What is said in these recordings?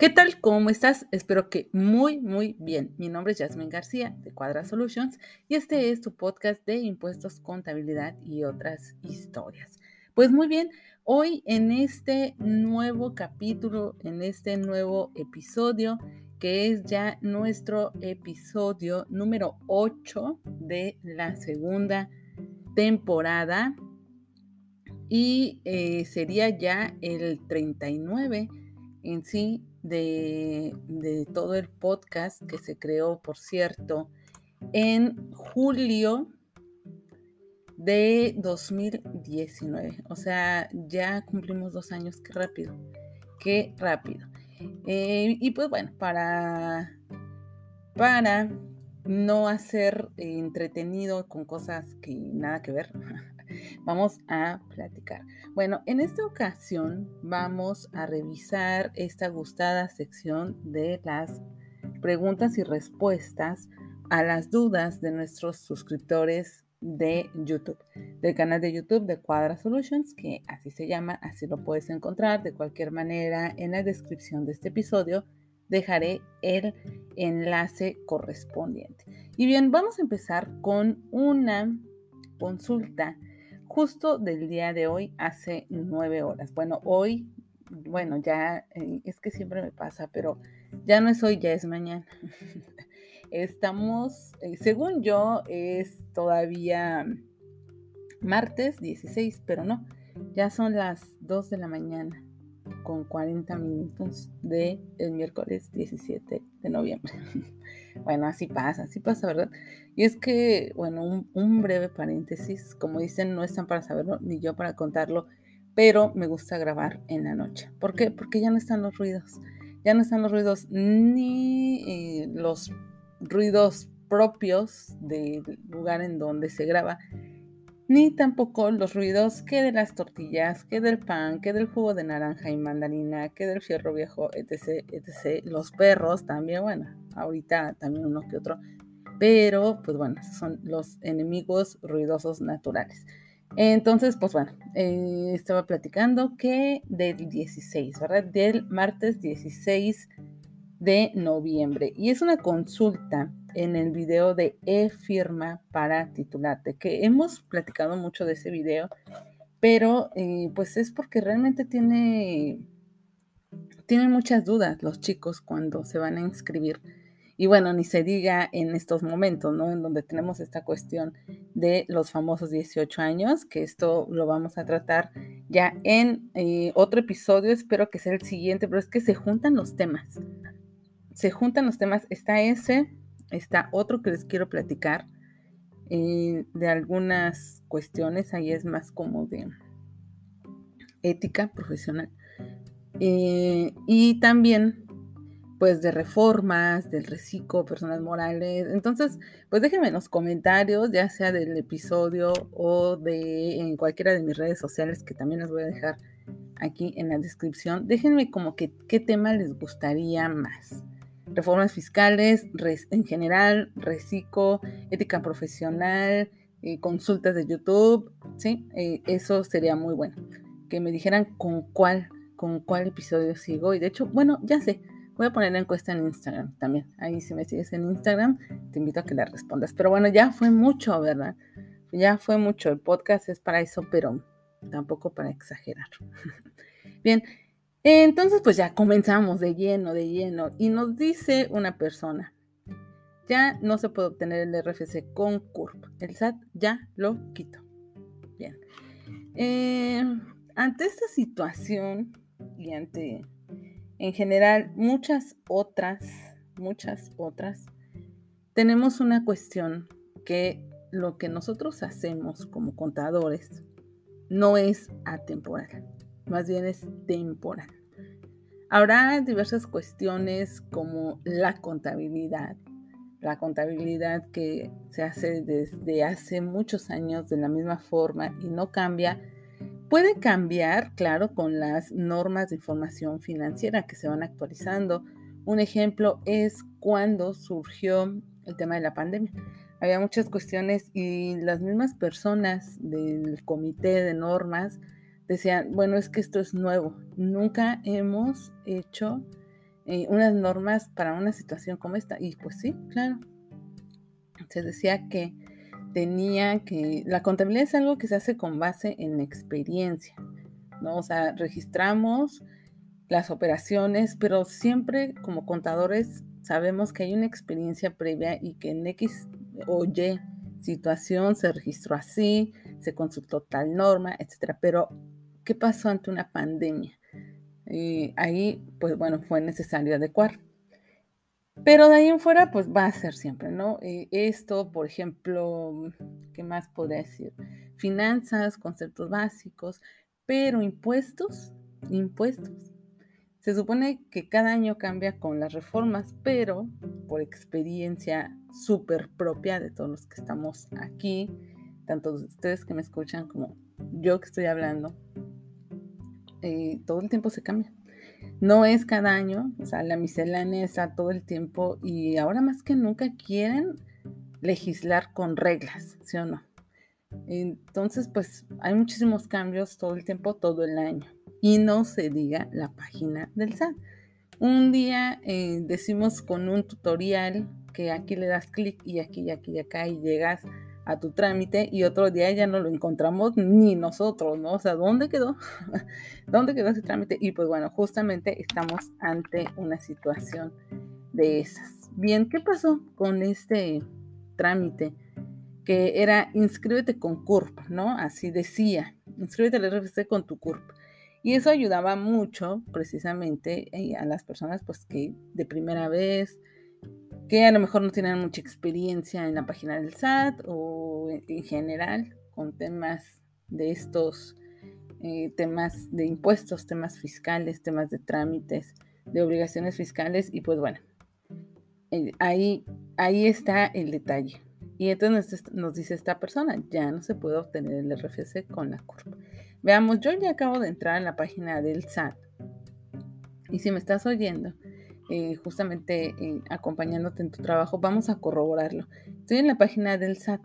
¿Qué tal? ¿Cómo estás? Espero que muy, muy bien. Mi nombre es Jasmine García de Cuadra Solutions y este es tu podcast de impuestos, contabilidad y otras historias. Pues muy bien, hoy en este nuevo capítulo, en este nuevo episodio, que es ya nuestro episodio número 8 de la segunda temporada y eh, sería ya el 39 en sí de, todo el podcast que se creó, por cierto, en julio de 2019. O sea, ya cumplimos dos años, qué rápido, qué rápido. Eh, y pues bueno, para, para no hacer entretenido con cosas que nada que ver, vamos a platicar. Bueno, en esta ocasión vamos a revisar esta gustada sección de las preguntas y respuestas a las dudas de nuestros suscriptores de YouTube, del canal de YouTube de Cuadra Solutions, que así se llama, así lo puedes encontrar de cualquier manera en la descripción de este episodio. Dejaré el enlace correspondiente. Y bien, vamos a empezar con una consulta justo del día de hoy, hace nueve horas. Bueno, hoy, bueno, ya eh, es que siempre me pasa, pero ya no es hoy, ya es mañana. Estamos, eh, según yo, es todavía martes 16, pero no, ya son las 2 de la mañana con 40 minutos del el miércoles 17 de noviembre. bueno, así pasa, así pasa, ¿verdad? Y es que, bueno, un, breve paréntesis, como dicen, no están para saberlo ni yo para contarlo, pero me gusta grabar en la noche. ¿Por qué? Porque ya no están los ruidos. Ya no están los ruidos ni eh, los ruidos propios del lugar en donde se graba, ni tampoco los ruidos que de las tortillas, que del pan, que del jugo de naranja y mandarina, que del fierro viejo, etc, etc. Los perros también, bueno, ahorita también uno que otro, pero pues bueno, son los enemigos ruidosos naturales. Entonces, pues bueno, eh, estaba platicando que del 16, ¿verdad? Del martes 16 de noviembre. Y es una consulta en el video de e-firma para titularte, que hemos platicado mucho de ese video, pero eh, pues es porque realmente tiene, tienen muchas dudas los chicos cuando se van a inscribir. Y bueno, ni se diga en estos momentos, ¿no? En donde tenemos esta cuestión de los famosos 18 años, que esto lo vamos a tratar ya en eh, otro episodio, espero que sea el siguiente, pero es que se juntan los temas. Se juntan los temas. Está ese, está otro que les quiero platicar eh, de algunas cuestiones, ahí es más como de ética profesional. Eh, y también, pues, de reformas, del reciclo, personas morales. Entonces, pues déjenme en los comentarios, ya sea del episodio o de en cualquiera de mis redes sociales, que también les voy a dejar aquí en la descripción. Déjenme como que qué tema les gustaría más reformas fiscales, en general, reciclo, ética profesional, eh, consultas de YouTube, ¿sí? Eh, eso sería muy bueno. Que me dijeran con cuál, con cuál episodio sigo. Y de hecho, bueno, ya sé, voy a poner la encuesta en Instagram también. Ahí si me sigues en Instagram, te invito a que la respondas. Pero bueno, ya fue mucho, ¿verdad? Ya fue mucho. El podcast es para eso, pero tampoco para exagerar. Bien, entonces, pues ya comenzamos de lleno, de lleno. Y nos dice una persona, ya no se puede obtener el RFC con CURP. El SAT ya lo quitó. Bien. Eh, ante esta situación y ante, en general, muchas otras, muchas otras, tenemos una cuestión que lo que nosotros hacemos como contadores no es atemporal más bien es temporal. Habrá diversas cuestiones como la contabilidad, la contabilidad que se hace desde hace muchos años de la misma forma y no cambia. Puede cambiar, claro, con las normas de información financiera que se van actualizando. Un ejemplo es cuando surgió el tema de la pandemia. Había muchas cuestiones y las mismas personas del comité de normas decían, bueno, es que esto es nuevo, nunca hemos hecho eh, unas normas para una situación como esta. Y pues sí, claro. Se decía que tenía que, la contabilidad es algo que se hace con base en experiencia, ¿no? O sea, registramos las operaciones, pero siempre como contadores sabemos que hay una experiencia previa y que en X o Y situación se registró así, se consultó tal norma, etcétera. Pero, ¿qué pasó ante una pandemia? Y ahí, pues bueno, fue necesario adecuar. Pero de ahí en fuera, pues va a ser siempre, ¿no? Eh, esto, por ejemplo, ¿qué más podría decir? Finanzas, conceptos básicos, pero impuestos, impuestos. Se supone que cada año cambia con las reformas, pero por experiencia súper propia de todos los que estamos aquí, tanto ustedes que me escuchan como yo que estoy hablando, eh, todo el tiempo se cambia. No es cada año, o sea, la miscelánea está todo el tiempo y ahora más que nunca quieren legislar con reglas, ¿sí o no? Entonces, pues hay muchísimos cambios todo el tiempo, todo el año. Y no se diga la página del SAT. Un día eh, decimos con un tutorial que aquí le das clic y aquí y aquí y acá y llegas a tu trámite y otro día ya no lo encontramos ni nosotros, ¿no? O sea, ¿dónde quedó? ¿Dónde quedó ese trámite? Y pues bueno, justamente estamos ante una situación de esas. Bien, ¿qué pasó con este trámite? Que era inscríbete con CURP, ¿no? Así decía, inscríbete al RFC con tu CURP. Y eso ayudaba mucho precisamente eh, a las personas pues que de primera vez, que a lo mejor no tienen mucha experiencia en la página del SAT o en general con temas de estos eh, temas de impuestos, temas fiscales, temas de trámites, de obligaciones fiscales y pues bueno, eh, ahí, ahí está el detalle. Y entonces nos, dice esta persona, ya no se puede obtener el RFC con la CURP. Veamos, yo ya acabo de entrar en la página del SAT. Y si me estás oyendo, eh, justamente eh, acompañándote en tu trabajo, vamos a corroborarlo. Estoy en la página del SAT.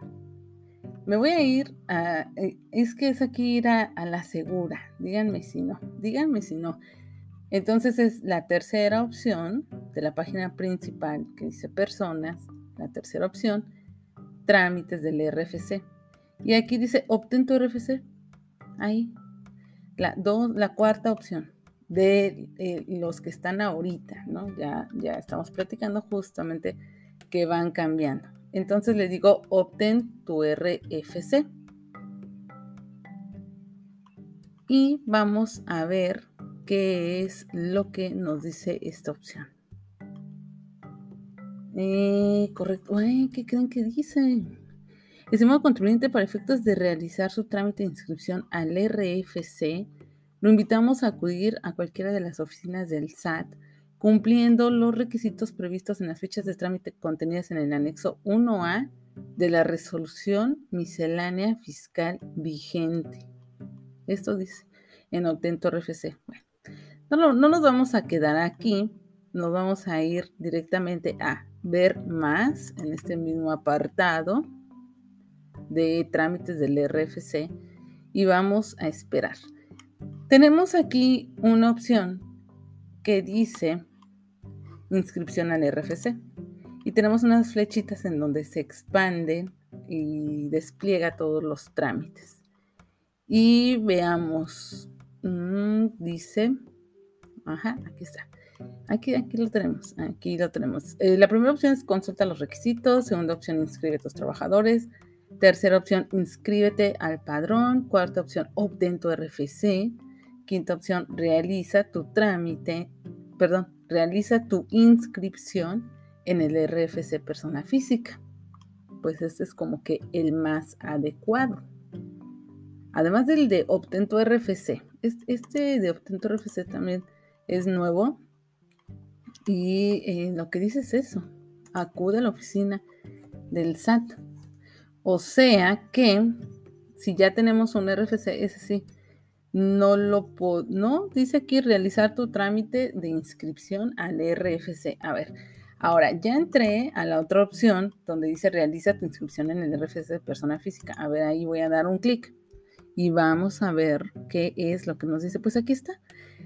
Me voy a ir a, eh, es que es aquí ir a, la segura. Díganme si no, díganme si no. Entonces es la tercera opción de la página principal que dice personas, la tercera opción, trámites del RFC. Y aquí dice obtén tu RFC. Ahí. La, la cuarta opción de eh, los que están ahorita, ¿no? Ya, ya estamos platicando justamente que van cambiando. Entonces le digo, obtén tu RFC. Y vamos a ver qué es lo que nos dice esta opción. Eh, correcto. ¿Qué creen que dice? Estimado contribuyente, para efectos de realizar su trámite de inscripción al RFC, lo invitamos a acudir a cualquiera de las oficinas del SAT cumpliendo los requisitos previstos en las fichas de trámite contenidas en el anexo 1A de la resolución miscelánea fiscal vigente. Esto dice en Otento RFC. Bueno, no, no nos vamos a quedar aquí, nos vamos a ir directamente a ver más en este mismo apartado de trámites del RFC y vamos a esperar. Tenemos aquí una opción que dice inscripción al RFC y tenemos unas flechitas en donde se expande y despliega todos los trámites. Y veamos, mm, dice, ajá, aquí está. Aquí, aquí lo tenemos, aquí lo tenemos. Eh, la primera opción es consulta los requisitos, segunda opción inscribe a tus trabajadores, tercera opción inscríbete al padrón, cuarta opción obtén tu RFC, Quinta opción, realiza tu trámite, perdón, realiza tu inscripción en el RFC persona física. Pues este es como que el más adecuado. Además del de obtén tu RFC. Este de obtén tu RFC también es nuevo. Y eh, lo que dice es eso. Acude a la oficina del SAT. O sea que si ya tenemos un RFC, ese sí, no lo no dice aquí realizar tu trámite de inscripción al RFC. A ver, ahora ya entré a la otra opción donde dice realiza tu inscripción en el RFC de persona física. A ver, ahí voy a dar un clic y vamos a ver qué es lo que nos dice. Pues aquí está.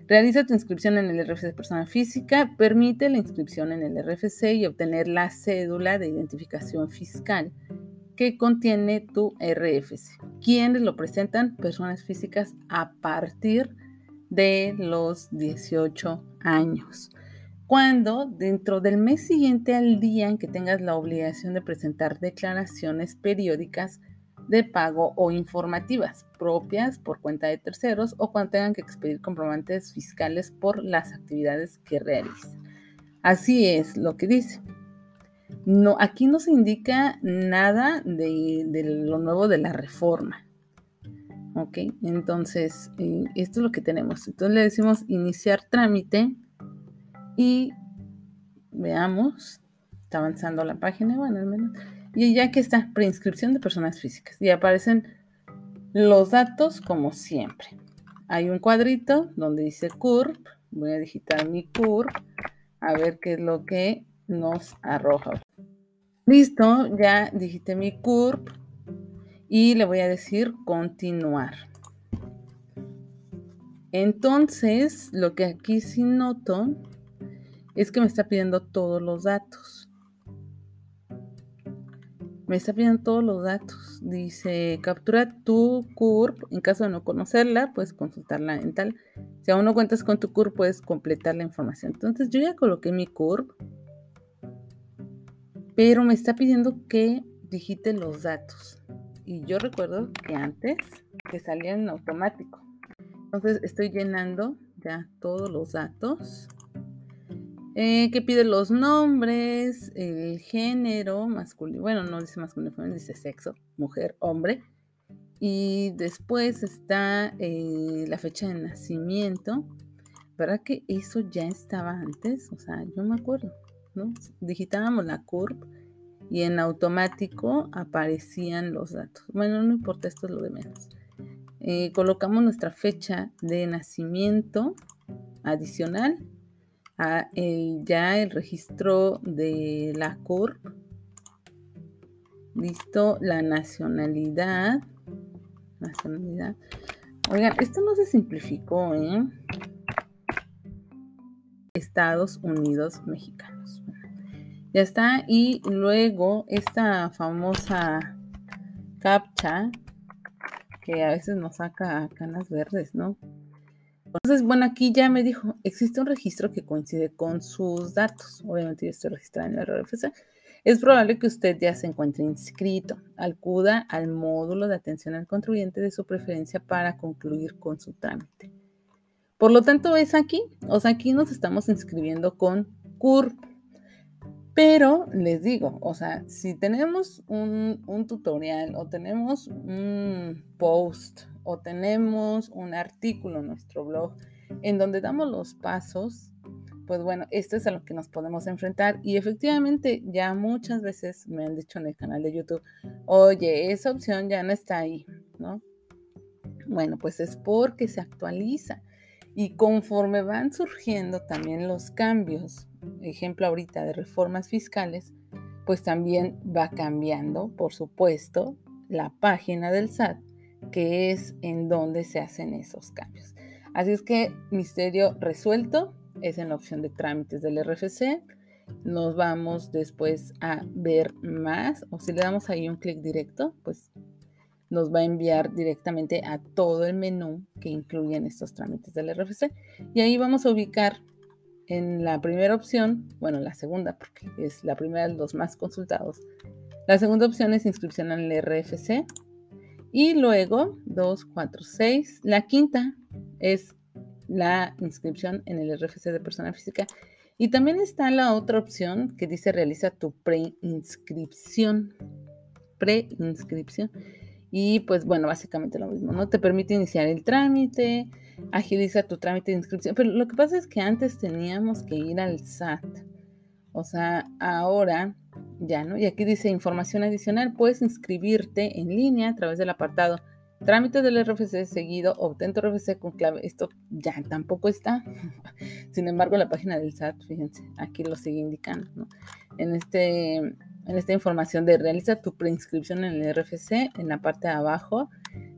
Realiza tu inscripción en el RFC de persona física, permite la inscripción en el RFC y obtener la cédula de identificación fiscal que contiene tu RFC. ¿Quiénes lo presentan? Personas físicas a partir de los 18 años. Cuando dentro del mes siguiente al día en que tengas la obligación de presentar declaraciones periódicas de pago o informativas propias por cuenta de terceros o cuando tengan que expedir comprobantes fiscales por las actividades que realizan. Así es lo que dice. No, aquí no se indica nada de, lo nuevo de la reforma. Ok, entonces eh, esto es lo que tenemos. Entonces le decimos iniciar trámite y veamos, está avanzando la página, bueno, al menos. Y ya que está, preinscripción de personas físicas. Y aparecen los datos como siempre. Hay un cuadrito donde dice CURP. Voy a digitar mi CURP a ver qué es lo que nos arroja. Listo, ya digité mi CURP y le voy a decir continuar. Entonces, lo que aquí sí noto es que me está pidiendo todos los datos me está pidiendo todos los datos. Dice, captura tu CURP. En caso de no conocerla, puedes consultarla en tal. Si aún no cuentas con tu CURP, puedes completar la información. Entonces yo ya coloqué mi CURP, pero me está pidiendo que digite los datos. Y yo recuerdo que antes que salía en automático. Entonces estoy llenando ya todos los datos. Eh, que pide los nombres, el género masculino, bueno, no dice masculino, dice sexo, mujer, hombre. Y después está eh, la fecha de nacimiento. ¿Verdad que eso ya estaba antes? O sea, yo me acuerdo, Digitábamos la CURP y en automático aparecían los datos. Bueno, no importa, esto es lo de menos. Eh, colocamos nuestra fecha de nacimiento adicional el, ya el registro de la CURP. Listo, la nacionalidad. Nacionalidad. Oigan, esto no se simplificó, ¿eh? Estados Unidos mexicanos. Ya está. Y luego esta famosa captcha que a veces nos saca canas verdes, ¿no? Entonces, bueno, aquí ya me dijo, existe un registro que coincide con sus datos. Obviamente yo estoy registrada en el RFC. Es probable que usted ya se encuentre inscrito. Acuda al módulo de atención al contribuyente de su preferencia para concluir con su trámite. Por lo tanto, es aquí. O sea, aquí nos estamos inscribiendo con CURP. Pero les digo, o sea, si tenemos un, un tutorial o tenemos un post o tenemos un artículo en nuestro blog en donde damos los pasos, pues bueno, esto es a lo que nos podemos enfrentar. Y efectivamente, ya muchas veces me han dicho en el canal de YouTube, oye, esa opción ya no está ahí, ¿no? Bueno, pues es porque se actualiza. Y conforme van surgiendo también los cambios, ejemplo ahorita de reformas fiscales, pues también va cambiando, por supuesto, la página del SAT que es en donde se hacen esos cambios. Así es que misterio resuelto es en la opción de trámites del RFC. Nos vamos después a ver más o si le damos ahí un clic directo, pues nos va a enviar directamente a todo el menú que incluyen estos trámites del RFC. Y ahí vamos a ubicar en la primera opción, bueno, la segunda, porque es la primera de los más consultados. La segunda opción es inscripción al RFC y luego 2, 4, 6. La quinta es la inscripción en el RFC de persona física. Y también está la otra opción que dice realiza tu preinscripción. Preinscripción. Y pues bueno, básicamente lo mismo, ¿no? Te permite iniciar el trámite, agiliza tu trámite de inscripción. Pero lo que pasa es que antes teníamos que ir al SAT. O sea, ahora ya, ¿no? Y aquí dice información adicional, puedes inscribirte en línea a través del apartado trámites del RFC seguido, obtén tu RFC con clave. Esto ya tampoco está. Sin embargo, la página del SAT, fíjense, aquí lo sigue indicando, ¿no? En, este, en esta información de realiza tu preinscripción en el RFC, en la parte de abajo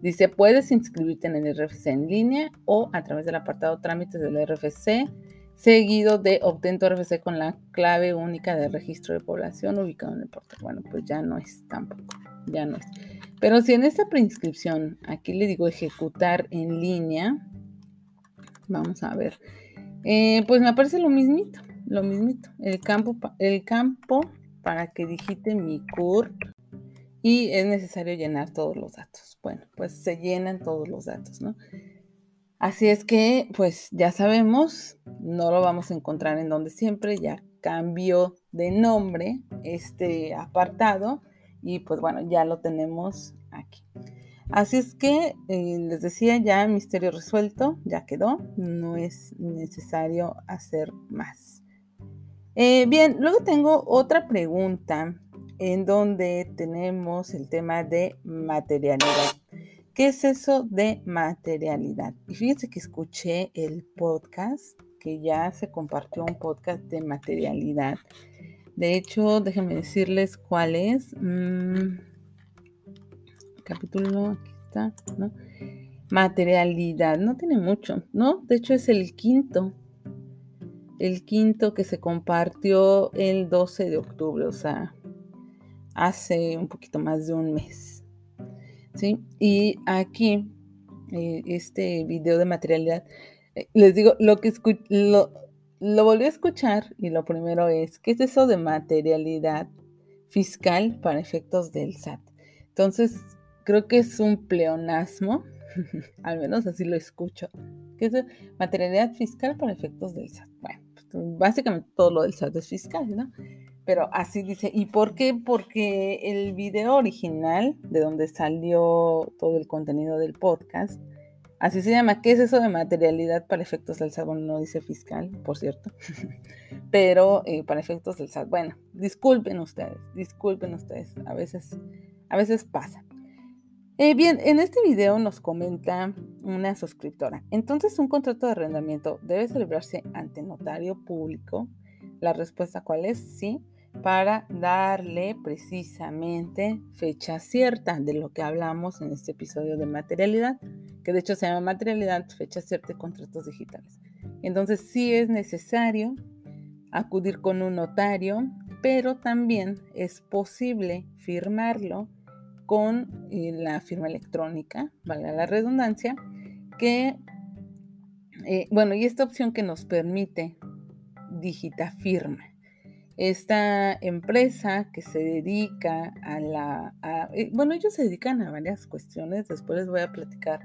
Dice, puedes inscribirte en el RFC en línea o a través del apartado trámites del RFC, seguido de obtén tu RFC con la clave única de registro de población ubicado en el portal. Bueno, pues ya no es tampoco, ya no es. Pero si en esta preinscripción, aquí le digo ejecutar en línea, vamos a ver, eh, pues me aparece lo mismito, lo mismito, el campo, el campo para que digite mi CURP y es necesario llenar todos los datos. Bueno, pues se llenan todos los datos, ¿no? Así es que, pues ya sabemos, no lo vamos a encontrar en donde siempre, ya cambió de nombre este apartado y pues bueno, ya lo tenemos aquí. Así es que eh, les decía ya misterio resuelto, ya quedó, no es necesario hacer más. Eh, bien, luego tengo otra pregunta en donde tenemos el tema de materialidad. ¿Qué es eso de materialidad? Y fíjense que escuché el podcast, que ya se compartió un podcast de materialidad. De hecho, déjenme decirles cuál es. Mm, capítulo, aquí está, ¿no? Materialidad, no tiene mucho, ¿no? De hecho, es el quinto el quinto que se compartió el 12 de octubre, o sea, hace un poquito más de un mes. ¿sí? Y aquí, eh, este video de materialidad, eh, les digo, lo que lo, lo volví a escuchar y lo primero es, ¿qué es eso de materialidad fiscal para efectos del SAT? Entonces, creo que es un pleonasmo, al menos así lo escucho. ¿Qué es materialidad fiscal para efectos del SAT? Básicamente todo lo del SAT es fiscal, ¿no? Pero así dice, ¿y por qué? Porque el video original, de donde salió todo el contenido del podcast, así se llama, ¿qué es eso de materialidad para efectos del SAT? Bueno, no dice fiscal, por cierto, pero eh, para efectos del SAT. Bueno, disculpen ustedes, disculpen ustedes, a veces, a veces pasa. Eh, bien, en este video nos comenta una suscriptora. Entonces, un contrato de arrendamiento debe celebrarse ante notario público. La respuesta cuál es sí, para darle precisamente fecha cierta de lo que hablamos en este episodio de materialidad, que de hecho se llama materialidad, fecha cierta y contratos digitales. Entonces, sí es necesario acudir con un notario, pero también es posible firmarlo con eh, la firma electrónica, valga la redundancia, que, eh, bueno, y esta opción que nos permite Digitafirma. Esta empresa que se dedica a la, eh, bueno, ellos se dedican a varias cuestiones, después les voy a platicar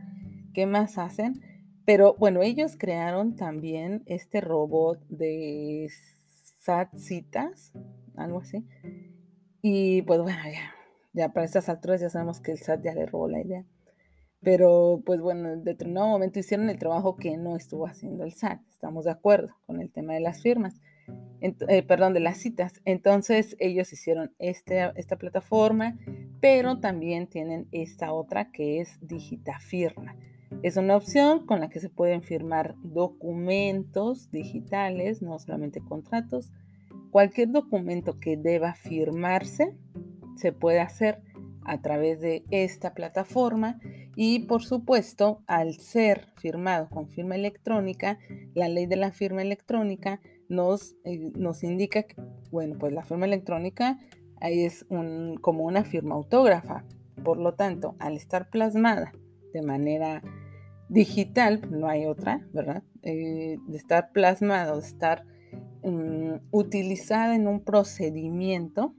qué más hacen, pero bueno, ellos crearon también este robot de SAT citas, algo así. Y pues bueno, ya, ya para estas alturas ya sabemos que el SAT ya le robó la idea. Pero pues bueno, en determinado momento hicieron el trabajo que no estuvo haciendo el SAT. Estamos de acuerdo con el tema de las firmas. Eh, perdón, de las citas. Entonces ellos hicieron este, esta plataforma, pero también tienen esta otra que es Digitafirma. Es una opción con la que se pueden firmar documentos digitales, no solamente contratos. Cualquier documento que deba firmarse se puede hacer a través de esta plataforma y por supuesto al ser firmado con firma electrónica, la ley de la firma electrónica nos, eh, nos indica que, bueno, pues la firma electrónica es un, como una firma autógrafa. Por lo tanto, al estar plasmada de manera digital, no hay otra, ¿verdad? Eh, de estar plasmado, de estar mm, utilizada en un procedimiento,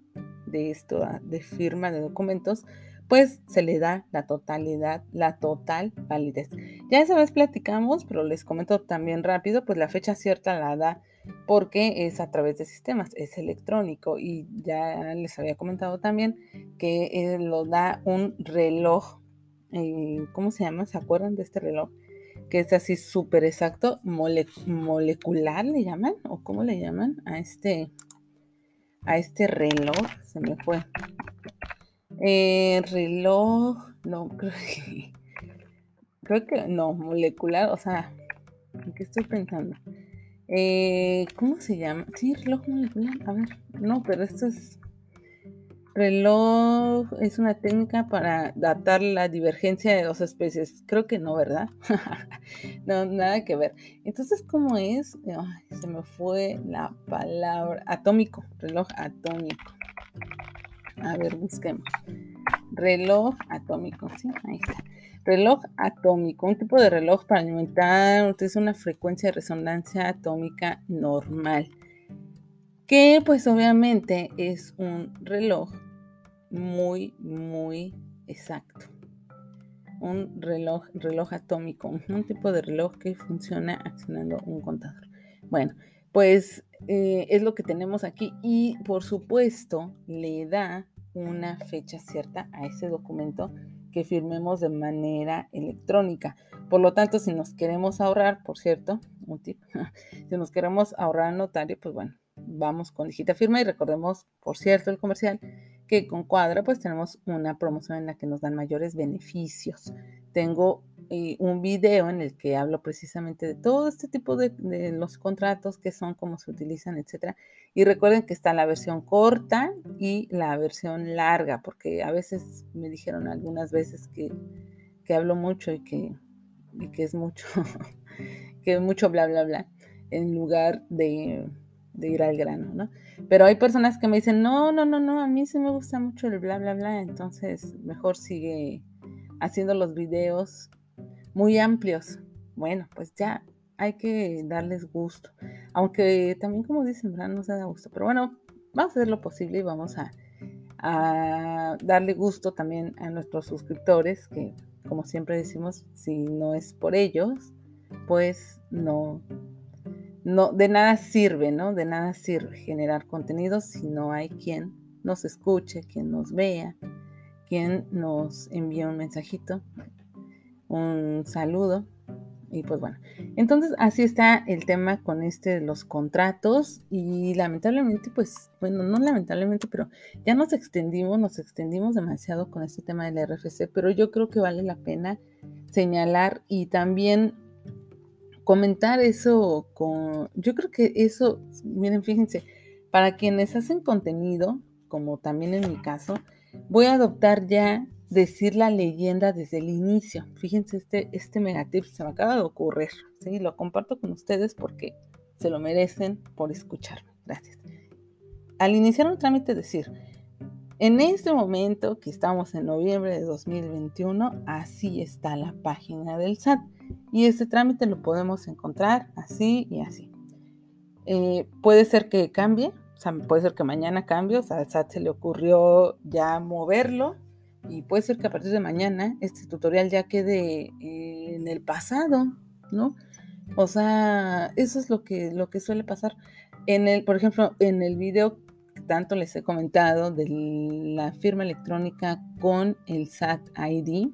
de esto, ah, de firma de documentos, pues se le da la totalidad, la total validez. Ya esa vez platicamos, pero les comento también rápido, pues la fecha cierta la da porque es a través de sistemas, es electrónico y ya les había comentado también que eh, lo da un reloj, eh, ¿cómo se llama? ¿Se acuerdan de este reloj? Que es así súper exacto, molecular le llaman, o cómo le llaman a este, a este reloj, se me fue. Eh, reloj, no, creo que, creo que no, molecular, o sea, ¿en qué estoy pensando? Eh, ¿Cómo se llama? Sí, reloj molecular, a ver, no, pero esto es, reloj es una técnica para datar la divergencia de dos especies. Creo que no, ¿verdad? no, nada que ver. Entonces, ¿cómo es? se me fue la palabra. Atómico, reloj atómico. A ver, busquemos. Reloj atómico, ¿sí? Ahí está. Reloj atómico, un tipo de reloj para alimentar, utiliza una frecuencia de resonancia atómica normal, que pues obviamente es un reloj muy, muy exacto. Un reloj, reloj atómico, un tipo de reloj que funciona accionando un contador. Bueno, pues eh, es lo que tenemos aquí y por supuesto le da una fecha cierta a ese documento que firmemos de manera electrónica. Por lo tanto, si nos queremos ahorrar, por cierto, si nos queremos ahorrar al notario, pues bueno, vamos con digita firma y recordemos, por cierto, el comercial, que con Cuadra pues tenemos una promoción en la que nos dan mayores beneficios. Tengo eh, un video en el que hablo precisamente de todo este tipo de, los contratos que son, cómo se utilizan, etcétera. Y recuerden que está la versión corta y la versión larga, porque a veces me dijeron algunas veces que, que hablo mucho y que, y que es mucho, que es mucho bla, bla, bla, en lugar de de ir al grano, ¿no? Pero hay personas que me dicen, no, no, no, no, a mí sí me gusta mucho el bla, bla, bla, entonces mejor sigue haciendo los videos muy amplios. Bueno, pues ya hay que darles gusto, aunque también como dicen, no se da gusto, pero bueno, vamos a hacer lo posible y vamos a darle gusto también a nuestros suscriptores, que como siempre decimos, si no es por ellos, pues no, no, de nada sirve, ¿no? De nada sirve generar contenido si no hay quien nos escuche, quien nos vea, quien nos envíe un mensajito, un saludo. Y pues bueno, entonces así está el tema con este de los contratos y lamentablemente, pues bueno, no lamentablemente, pero ya nos extendimos, nos extendimos demasiado con este tema del RFC, pero yo creo que vale la pena señalar y también comentar eso con, yo creo que eso, miren, fíjense, para quienes hacen contenido, como también en mi caso, voy a adoptar ya decir la leyenda desde el inicio. Fíjense, este, este megatip se me acaba de ocurrir, ¿sí? Lo comparto con ustedes porque se lo merecen por escucharme. Gracias. Al iniciar un trámite, decir, en este momento que estamos en noviembre de 2021, así está la página del SAT. Y este trámite lo podemos encontrar así y así. Eh, puede ser que cambie, o sea, puede ser que mañana cambie, o sea, al SAT se le ocurrió ya moverlo y puede ser que a partir de mañana este tutorial ya quede eh, en el pasado, ¿no? O sea, eso es lo que, lo que suele pasar. En el, por ejemplo, en el video que tanto les he comentado de la firma electrónica con el SAT ID,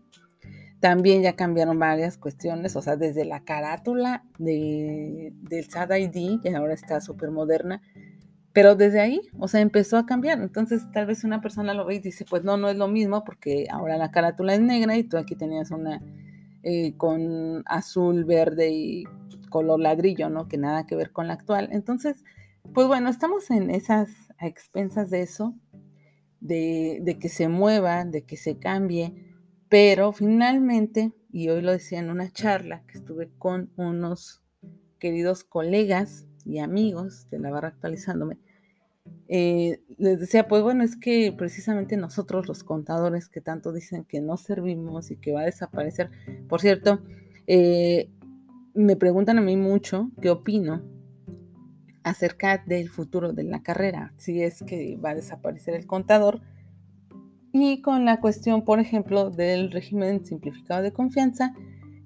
también ya cambiaron varias cuestiones, o sea, desde la carátula de, del SAT ID, que ahora está súper moderna, pero desde ahí, o sea, empezó a cambiar. Entonces, tal vez una persona lo ve y dice, pues no, no es lo mismo, porque ahora la carátula es negra y tú aquí tenías una eh, con azul, verde y color ladrillo, ¿no? Que nada que ver con la actual. Entonces, pues bueno, estamos en esas expensas de eso, de, de que se mueva, de que se cambie pero finalmente, y hoy lo decía en una charla que estuve con unos queridos colegas y amigos de la barra actualizándome, eh, les decía, pues bueno, es que precisamente nosotros los contadores que tanto dicen que no servimos y que va a desaparecer, por cierto, eh, me preguntan a mí mucho qué opino acerca del futuro de la carrera, si es que va a desaparecer el contador y con la cuestión, por ejemplo, del régimen simplificado de confianza,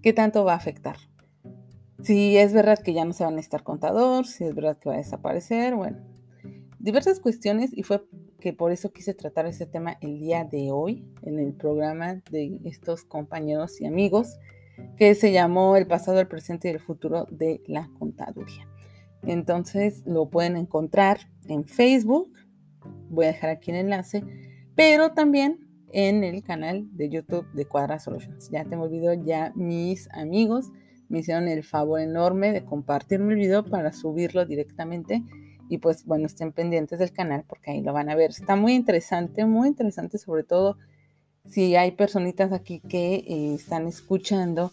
¿qué tanto va a afectar? Si es verdad que ya no se va a necesitar contador, si es verdad que va a desaparecer, bueno, diversas cuestiones y fue que por eso quise tratar ese tema el día de hoy en el programa de estos compañeros y amigos que se llamó El pasado, el presente y el futuro de la contaduría. Entonces lo pueden encontrar en Facebook, voy a dejar aquí el enlace, pero también en el canal de YouTube de Cuadra Solutions. Ya tengo el video, ya mis amigos me hicieron el favor enorme de compartirme el video para subirlo directamente Y pues bueno, estén pendientes del canal porque ahí lo van a ver. Está muy interesante, muy interesante sobre todo si hay personitas aquí que eh, están escuchando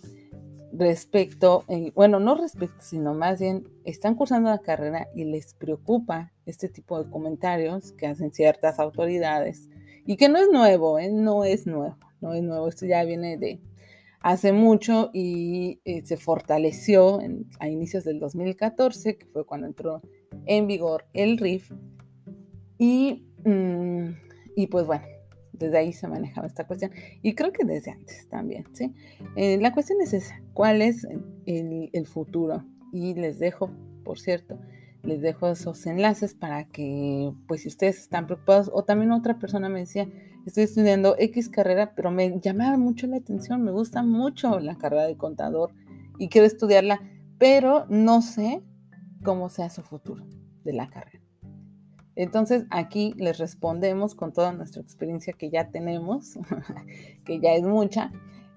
respecto, eh, bueno, no respecto, sino más bien están cursando la carrera y les preocupa este tipo de comentarios que hacen ciertas autoridades y que no es nuevo, ¿eh? no es nuevo, no es nuevo, esto ya viene de hace mucho y eh, se fortaleció a inicios del 2014, que fue cuando entró en vigor el RIF. Y, mm, y pues bueno, desde ahí se manejaba esta cuestión. Y creo que desde antes también, ¿sí? Eh, la cuestión es esa, ¿cuál es el, el, futuro? Y les dejo, por cierto, les dejo esos enlaces para que, pues si ustedes están preocupados, o también otra persona me decía, estoy estudiando X carrera, pero me llamaba mucho la atención, me gusta mucho la carrera de contador y quiero estudiarla, pero no sé cómo sea su futuro de la carrera. Entonces aquí les respondemos con toda nuestra experiencia que ya tenemos, que ya es mucha,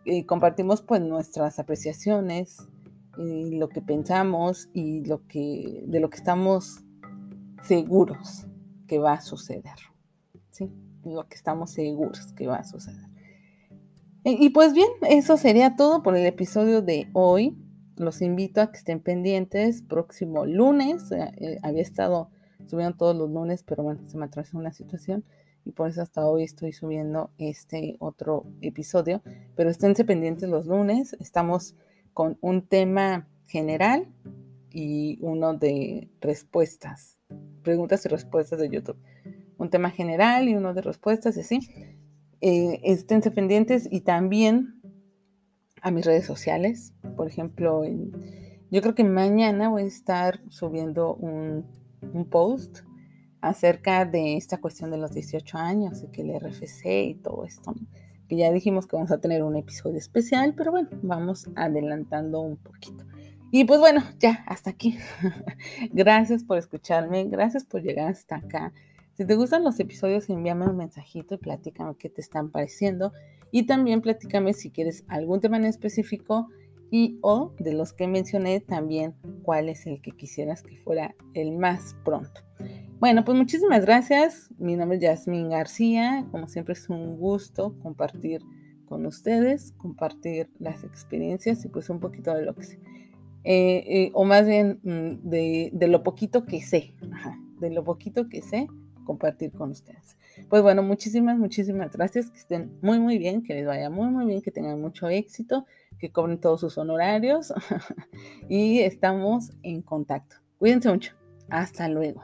y compartimos pues nuestras apreciaciones, lo que pensamos y lo que, de lo que estamos seguros que va a suceder. ¿sí? Lo que estamos seguros que va a suceder. Y, pues bien, eso sería todo por el episodio de hoy. Los invito a que estén pendientes. Próximo lunes, eh, eh, había estado Subieron todos los lunes, pero bueno, se me atrasó una situación y por eso hasta hoy estoy subiendo este otro episodio. Pero esténse pendientes los lunes. Estamos con un tema general y uno de respuestas, preguntas y respuestas de YouTube. Un tema general y uno de respuestas y así. Eh, esténse pendientes y también a mis redes sociales. Por ejemplo, yo creo que mañana voy a estar subiendo un un post acerca de esta cuestión de los 18 años y que el RFC y todo esto, que ya dijimos que vamos a tener un episodio especial, pero bueno, vamos adelantando un poquito. Y pues bueno, ya, hasta aquí. gracias por escucharme, gracias por llegar hasta acá. Si te gustan los episodios, envíame un mensajito y platícame qué te están pareciendo. Y también platícame si quieres algún tema en específico y o de los que mencioné también cuál es el que quisieras que fuera el más pronto. Bueno, pues muchísimas gracias. Mi nombre es Yasmin García. Como siempre es un gusto compartir con ustedes, compartir las experiencias y pues un poquito de lo que sé. Eh, eh, o más bien mm, de, lo poquito que sé, de lo poquito que sé, compartir con ustedes. Pues bueno, muchísimas, muchísimas gracias, que estén muy, muy bien, que les vaya muy, muy bien, que tengan mucho éxito que cobren todos sus honorarios y estamos en contacto. Cuídense mucho. Hasta luego.